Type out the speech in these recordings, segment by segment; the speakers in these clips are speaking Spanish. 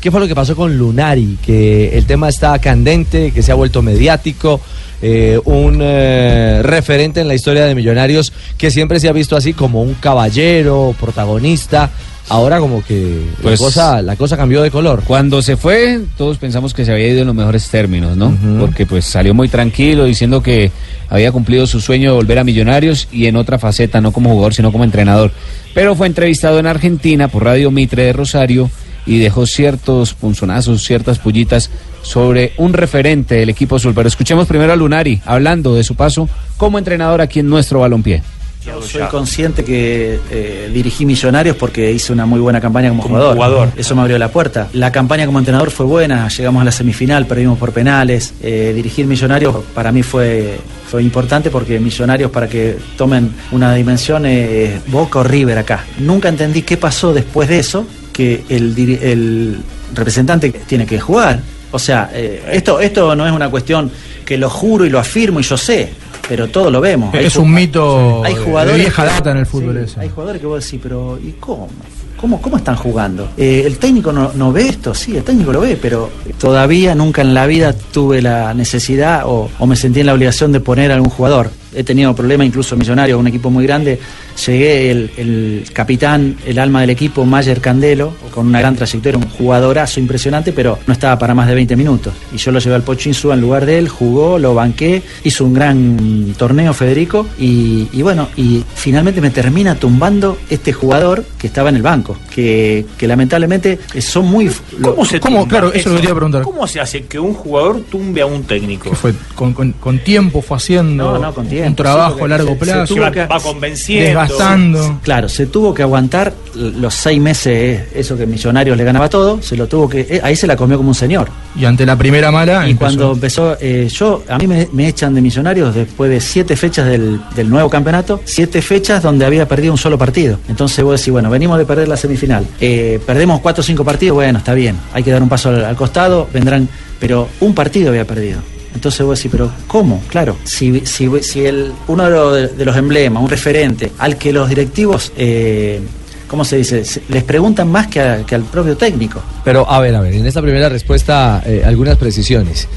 qué fue lo que pasó con Lunari, que el tema está candente, que se ha vuelto mediático, eh, un eh, referente en la historia de Millonarios que siempre se ha visto así como un caballero, protagonista. Ahora como que Pues- la, cosa, la cosa cambió de color. Cuando se fue, todos pensamos que se había ido en los mejores términos, ¿no? Porque pues salió muy tranquilo diciendo que había cumplido su sueño de volver a Millonarios y en otra faceta, no como jugador, sino como entrenador. Pero fue entrevistado en Argentina por Radio Mitre de Rosario y dejó ciertos punzonazos, ciertas pullitas sobre un referente del equipo azul. Pero escuchemos primero a Lunari hablando de su paso como entrenador aquí en nuestro balompié. Yo soy consciente que eh, dirigí Millonarios porque hice una muy buena campaña como, Como jugador. jugador. Eso me abrió la puerta. La campaña como entrenador fue buena, llegamos a la semifinal, perdimos por penales. Eh, dirigir Millonarios para mí fue, fue importante porque Millonarios, para que tomen una dimensión, eh, es Boca o River acá. Nunca entendí qué pasó después de eso, que el, el representante tiene que jugar. O sea, eh, esto, esto no es una cuestión que lo juro y lo afirmo y yo sé, pero todo lo vemos. Es un mito hay de jugadores vieja que- data en el fútbol sí, ese. Hay jugadores que vos decís, pero ¿y cómo? ¿Cómo, cómo están jugando? Eh, ¿El técnico no, no ve esto? Sí, el técnico lo ve, pero todavía nunca en la vida tuve la necesidad o, o me sentí en la obligación de poner a algún jugador. He tenido problemas incluso millonarios, un equipo muy grande. Llegué el, el capitán, el alma del equipo, Mayer Candelo, con una gran trayectoria, un jugadorazo impresionante, pero no estaba para más de 20 minutos. Y yo lo llevé al Pocho Insúa en lugar de él, jugó, lo banqué, hizo un gran torneo Federico y, y bueno, y finalmente me termina tumbando este jugador que estaba en el banco, que, que lamentablemente son muy... ¿Cómo se ¿Cómo? Claro, eso lo quería preguntar. ¿Cómo se hace que un jugador tumbe a un técnico? Que fue con, con- con tiempo fue haciendo No, no, con tiempo, un trabajo a largo se- se plazo, tuvo va, que- va convenciendo. desgastando. Claro, se tuvo que aguantar los seis meses, eso que Millonarios le ganaba todo, se lo tuvo que... eh, ahí se la comió como un señor. Y ante la primera mala, Y empezó. cuando empezó, eh, yo, a mí me, me echan de Millonarios después de siete fechas del, del nuevo campeonato, siete fechas donde había perdido un solo partido. Entonces vos decís, bueno, venimos de perder la semifinal, eh, perdemos cuatro o cinco partidos, bueno, está bien, hay que dar un paso al, al costado, vendrán, pero un partido había perdido. Entonces vos decís, pero ¿cómo? Claro, si, si, si el, uno de los, de los emblemas, un referente, al que los directivos, eh, ¿cómo se dice? Les preguntan más que, a- que al propio técnico. Pero a ver, a ver, en esta primera respuesta eh, algunas precisiones.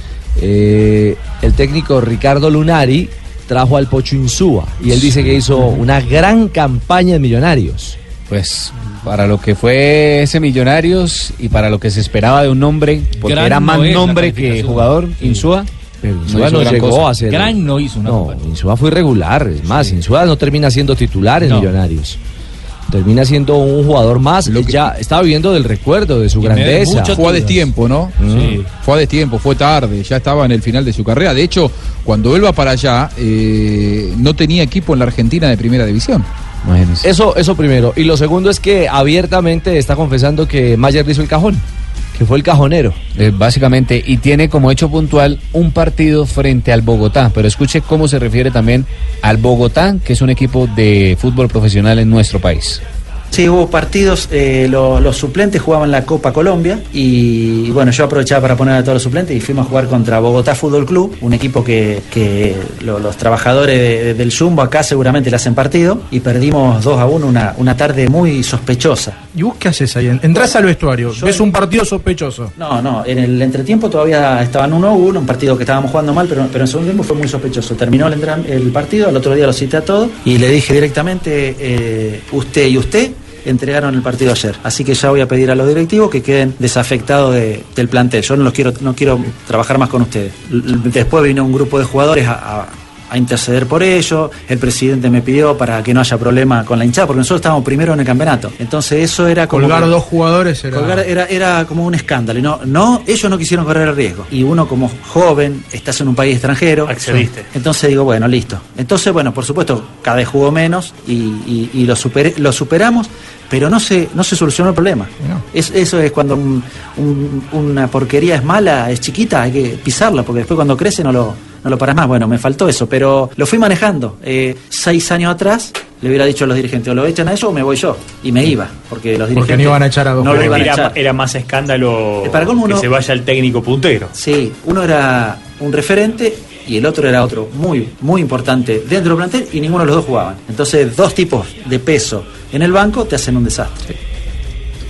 Eh, el técnico Ricardo Lunari trajo al Pocho Insúa y él dice que hizo una gran campaña de millonarios. Pues para lo que fue ese Millonarios y para lo que se esperaba de un hombre, porque Gran era más nombre que jugador, Insúa. Pero no Insúa no, gran llegó cosa. a ser. Gran no hizo una No, campaña. Insúa fue irregular. Es más, Insúa no termina siendo titular en No. Millonarios. Termina siendo un jugador más. ya estaba viviendo del recuerdo de su Y grandeza. Fue a destiempo, ¿no? Sí. Fue a destiempo, fue tarde, ya estaba en el final de su carrera. De hecho, cuando él va para allá, eh, no tenía equipo en la Argentina de primera división. Imagínense. Eso, eso primero. Y lo segundo es que abiertamente está confesando que Mayer le hizo el cajón, que fue el cajonero. Eh, básicamente, y tiene como hecho puntual un partido frente al Bogotá. Pero escuche cómo se refiere también al Bogotá, que es un equipo de fútbol profesional en nuestro país. Sí, hubo partidos, eh, lo- los suplentes jugaban la Copa Colombia y, bueno, yo aprovechaba para poner a todos los suplentes y fuimos a jugar contra Bogotá Fútbol Club, un equipo que, que lo- los trabajadores de- del Jumbo acá seguramente le hacen partido y perdimos 2 a 1 una, una tarde muy sospechosa. ¿Y vos qué haces ahí? Entrás al vestuario, Yo- ves un partido sospechoso. No, no, en el entretiempo todavía estaban 1 a 1, un partido que estábamos jugando mal, pero, pero en segundo tiempo fue muy sospechoso. Terminó el, el partido, al otro día lo cité a todos y le dije directamente, eh, usted y usted entregaron el partido ayer. Así que ya voy a pedir a los directivos que queden desafectados de- del plantel. Yo no los quiero, no quiero trabajar más con ustedes. Después vino un grupo de jugadores a, a- a interceder por ello. El presidente me pidió para que no haya problema con la hinchada, porque nosotros estábamos primero en el campeonato. Entonces eso era como... Colgar que- dos jugadores era. Colgar era, era como un escándalo. No, no, ellos no quisieron correr el riesgo. Y uno como joven, estás en un país extranjero. Accediste. Entonces digo, bueno, listo. Entonces, bueno, por supuesto, cada vez jugó menos y, y- y lo, superé- lo superamos, pero no se, no se solucionó el problema. No. Es, eso es cuando un- un- una porquería es mala, es chiquita, hay que pisarla, porque después cuando crece no lo, no lo paras más. Bueno, me faltó eso, pero lo fui manejando. Eh, seis años atrás le hubiera dicho a los dirigentes, o lo echan a ellos o me voy yo. Y me iba, porque los dirigentes... Porque no iban a echar a dos no lo iban a Era, echar. era más escándalo Eh, para que se vaya el técnico puntero. Sí, uno era un referente y el otro era otro muy, muy importante dentro del plantel y ninguno de los dos jugaban. Entonces, dos tipos de peso en el banco te hacen un desastre.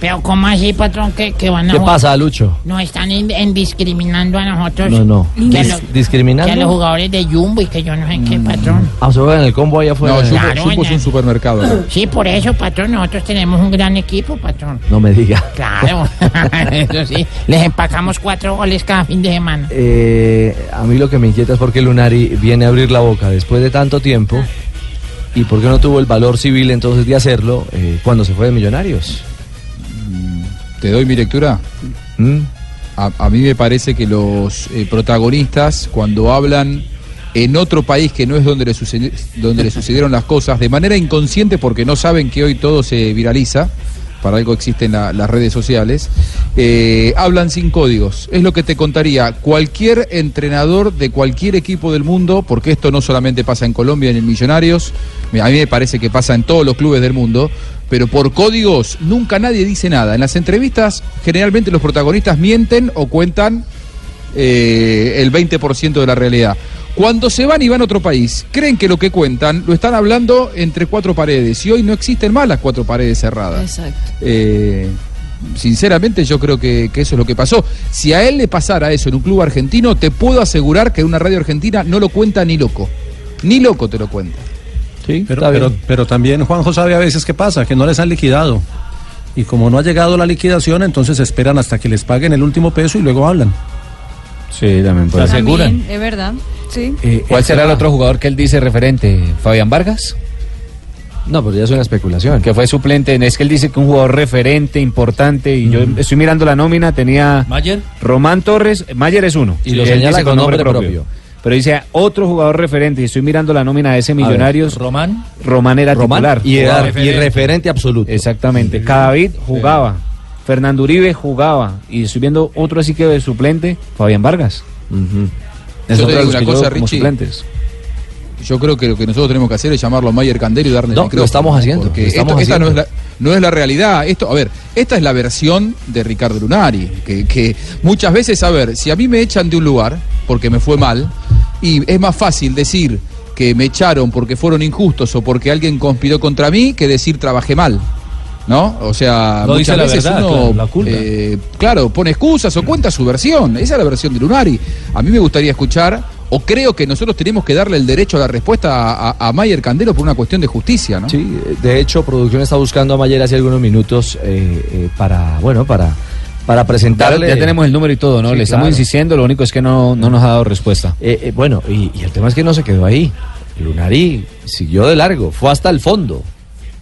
Pero ¿cómo así, patrón, que, que van a ¿Qué pasa, Lucho? Nos están en, en discriminando a nosotros. No, no. Que Dis- los- que a los ¿Discriminando? jugadores de Jumbo y que yo no sé qué, patrón. Ah, se en el combo allá afuera. No, No, Jumbo, Claro, es un supermercado. Sí, por eso, patrón, nosotros tenemos un gran equipo, patrón. me diga. Claro, eso sí. Les empacamos cuatro goles cada fin de semana. Eh, a mí lo que me inquieta es por qué Lunari viene a abrir la boca después de tanto tiempo y por qué no tuvo el valor civil entonces de hacerlo eh, cuando se fue de Millonarios. ¿Te doy mi lectura? ¿Mm? A, mí me parece que los eh, protagonistas, cuando hablan en otro país que no es donde le, donde le sucedieron las cosas, de manera inconsciente, porque no saben que hoy todo se viraliza, para algo existen la- las redes sociales, eh, hablan sin códigos. Es lo que te contaría cualquier entrenador de cualquier equipo del mundo, porque esto no solamente pasa en Colombia, en el Millonarios, a mí me parece que pasa en todos los clubes del mundo, pero por códigos nunca nadie dice nada. En las entrevistas generalmente los protagonistas mienten o cuentan eh, el 20% de la realidad. Cuando se van y van a otro país, creen que lo que cuentan lo están hablando entre cuatro paredes y hoy no existen más las cuatro paredes cerradas. Exacto. Eh, sinceramente yo creo que, que eso es lo que pasó. Si a él le pasara eso en un club argentino, te puedo asegurar que una radio argentina no lo cuenta ni loco. Ni loco te lo cuenta. Sí, Pero, pero también Juanjo sabe a veces qué pasa, que no les han liquidado. Y como no ha llegado la liquidación, entonces esperan hasta que les paguen el último peso y luego hablan. Sí, también puede ser. También, es verdad. Sí. Eh, ¿Cuál será el otro jugador que él dice referente? ¿Fabián Vargas? No, pero ya es una especulación. Que fue suplente. Es que él dice que un jugador referente, importante. Y yo estoy mirando la nómina. Tenía Mayer. Román Torres. Mayer es uno. Y lo señala con nombre propio. Pero dice otro jugador referente. Y estoy mirando la nómina de ese Millonarios. Román. Román era Román titular. y, era- Jugaba. y referente absoluto. Exactamente. Cadavid jugaba. Fernando Uribe jugaba. Y estoy viendo otro así que de suplente. Fabián Vargas. Ujú. Es Yo otro de los una cosa, Richie. suplentes. Yo creo que lo que nosotros tenemos que hacer es llamarlo a Mayer Candelo y darle No, el lo estamos haciendo, Porque lo estamos esto- esta no es, la, no es la realidad. Esto, a ver, esta es la versión de Ricardo Lunari. Que, que muchas veces, a ver, si a mí me echan de un lugar porque me fue mal, y es más fácil decir que me echaron porque fueron injustos o porque alguien conspiró contra mí que decir trabajé mal. ¿No? O sea, No dice muchas la veces verdad, uno, claro, la culpa. eh, claro, pone excusas o cuenta su versión. Esa es la versión de Lunari. A mí me gustaría escuchar, o creo que nosotros tenemos que darle el derecho a la respuesta a, a, a Mayer Candelo por una cuestión de justicia, ¿no? Sí, de hecho, producción está buscando a Mayer hace algunos minutos eh, eh, para, bueno, para, para Ya, presentarle. ya tenemos el número y todo, ¿no? Sí, Le estamos claro. insistiendo, lo único es que no, no nos ha dado respuesta. Eh, eh, bueno, y, y el tema es que no se quedó ahí. Lunari siguió de largo, fue hasta el fondo.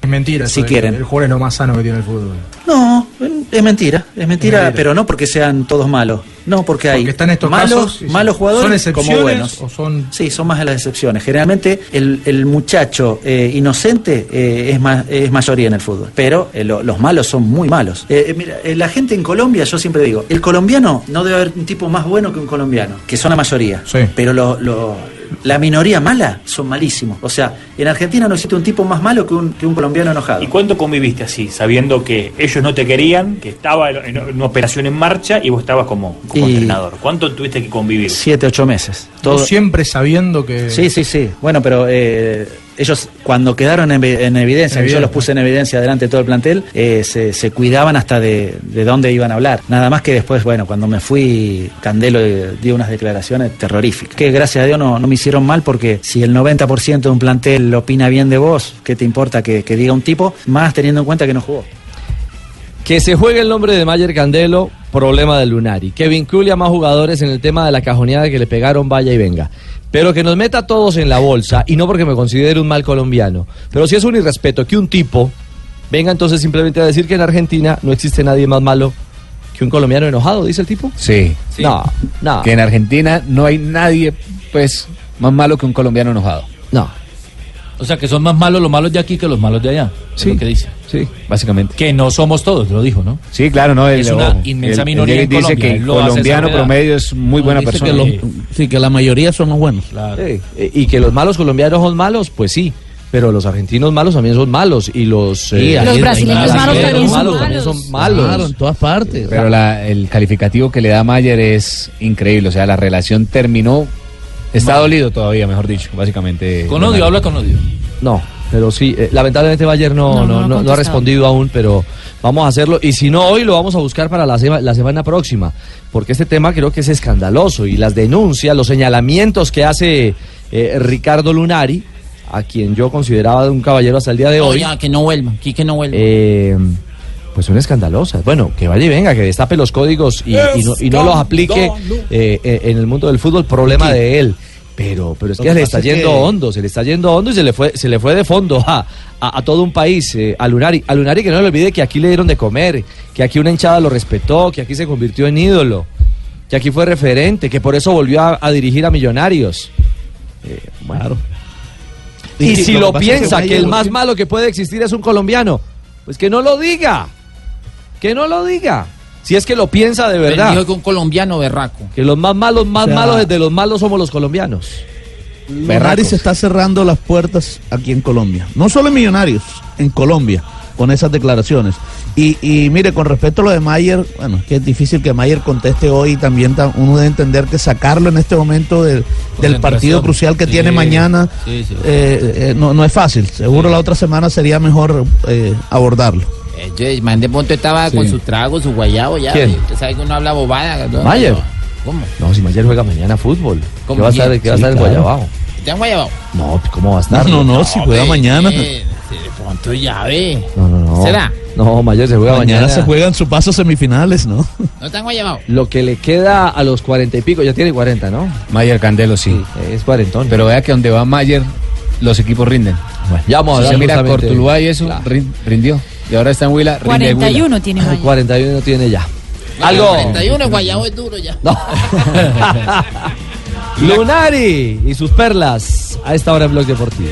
Es mentira. Si quieren. El jugador es lo más sano que tiene el fútbol. No, es mentira, es mentira, mentira. pero no porque sean todos malos. No, porque hay Porque están estos malos, casos, sí, sí. malos jugadores ¿Son excepciones como buenos. o son- Sí, son más de las excepciones. Generalmente el, el muchacho eh, inocente eh, es, ma- es mayoría en el fútbol, pero eh, lo- los malos son muy malos. Mira, la gente en Colombia, yo siempre digo, el colombiano no debe haber un tipo más bueno que un colombiano, que son la mayoría. Sí. Pero lo- lo- la minoría mala son malísimos. O sea, en Argentina no existe un tipo más malo que un, que un colombiano enojado. ¿Y cuánto conviviste así, sabiendo que ellos no te querían, que estaba en en una operación en marcha y vos estabas como, como Y- entrenador? ¿Cuánto tuviste que convivir? Siete, ocho meses. Todo siempre sabiendo que. Sí, sí, sí. Bueno, pero eh, ellos cuando quedaron en, en evidencia, yo los puse en evidencia delante de todo el plantel, eh, se, se cuidaban hasta de, de dónde iban a hablar. Nada más que después, bueno, cuando me fui, Candelo eh, dio unas declaraciones terroríficas. Que gracias a Dios no, no me hicieron mal porque si el 90% de un plantel opina bien de vos, ¿qué te importa que, que diga un tipo? Más teniendo en cuenta que no jugó. Que se juegue el nombre de Mayer Candelo, problema de Lunari. Que vincule a más jugadores en el tema de la cajoneada que le pegaron, vaya y venga. Pero que nos meta a todos en la bolsa, y no porque me considere un mal colombiano, pero si es un irrespeto que un tipo venga entonces simplemente a decir que en Argentina no existe nadie más malo que un colombiano enojado, dice el tipo. Sí. No, no. Que en Argentina no hay nadie, pues, más malo que un colombiano enojado. No. O sea, que son más malos los malos de aquí que los malos de allá. Es Sí. lo que dice. Sí. Básicamente. Que no somos todos, lo dijo, ¿no? Sí, claro, no. Es el- una ojo, inmensa el- minoría el en dice Colombia, que el colombiano promedio es muy buena persona. que sí, que la mayoría son los buenos. Claro. Sí, eh, Y que los malos colombianos son malos, pues sí. Pero los argentinos malos también son malos. Y los, Sí, eh, Los brasileños los malos también son malos son malos. Claro, en todas partes. Pero la- el calificativo que le da Mayer es increíble. O sea, la relación terminó. Está dolido todavía, mejor dicho, básicamente. Con odio, habla con odio. No, Pero sí, eh, lamentablemente Bayer no, No, no, no ha respondido aún, pero vamos a hacerlo. Y si no hoy, lo vamos a buscar para la, sema- la semana próxima. Porque este tema creo que es escandaloso. Y las denuncias, los señalamientos que hace eh, Ricardo Lunari, a quien yo consideraba un caballero hasta el día de hoy, ya, que no vuelva, aquí que no vuelva. eh, pues son escandalosas. Bueno, que vaya y venga, que destape los códigos y, y no, y no los aplique eh, eh, en el mundo del fútbol, problema de él. Pero, pero es que se le está es yendo que- hondo, se le está yendo hondo y se le fue, se le fue de fondo a, a- a todo un país, eh, a Lunari. A Lunari que no le olvide que aquí le dieron de comer, que aquí una hinchada lo respetó, que aquí se convirtió en ídolo, que aquí fue referente, que por eso volvió a, a dirigir a Millonarios. Eh, bueno. Y, si lo que piensa que, el más malo que puede existir es un colombiano, pues que no lo diga. Que no lo diga. Si es que lo piensa de verdad. dijo que un colombiano berraco. Que los más malos, más O sea- malos de los malos somos los colombianos. Lunari se está cerrando las puertas aquí en Colombia. No solo en Millonarios, en Colombia, con esas declaraciones. Y, y mire, con respecto a lo de Mayer, bueno, es que es difícil que Mayer conteste hoy. También ta- uno debe entender que sacarlo en este momento del- del partido crucial que Sí, tiene mañana sí, sí. eh, eh, no, no es fácil. Seguro la otra semana sería mejor eh, abordarlo. El man de Ponte estaba Sí. con su trago, su guayabo ya. ¿Quién? Usted sabe que uno habla bobada. ¿no? Mayer. ¿Cómo? No, si Mayer juega mañana fútbol. ¿Cómo ¿Qué va a estar, qué va a estar claro. Guayabao? ¿Te han guayabado? No, pues, ¿cómo va a estar? No, no, si juega ve, mañana. eh, De pronto ya ve. No, no, no. ¿Será? No, Mayer se juega Mañana, mañana. se juegan sus pasos semifinales, ¿no? ¿No te han guayabado? Lo que le queda a los cuarenta y pico, ya tiene cuarenta, ¿no? Mayer Candelo, sí. Es cuarentón. Pero vea que donde va Mayer, los equipos rinden. Bueno, ya vamos a Si hablar se mira Cortuluá y eso, Claro. rindió. Y ahora está en Huila, rinde Huila. 41 tiene Mayer. 41 tiene ya. Algo. 41, el guayabo es duro ya. No. Lunari y sus perlas a esta hora en Blog Deportivo.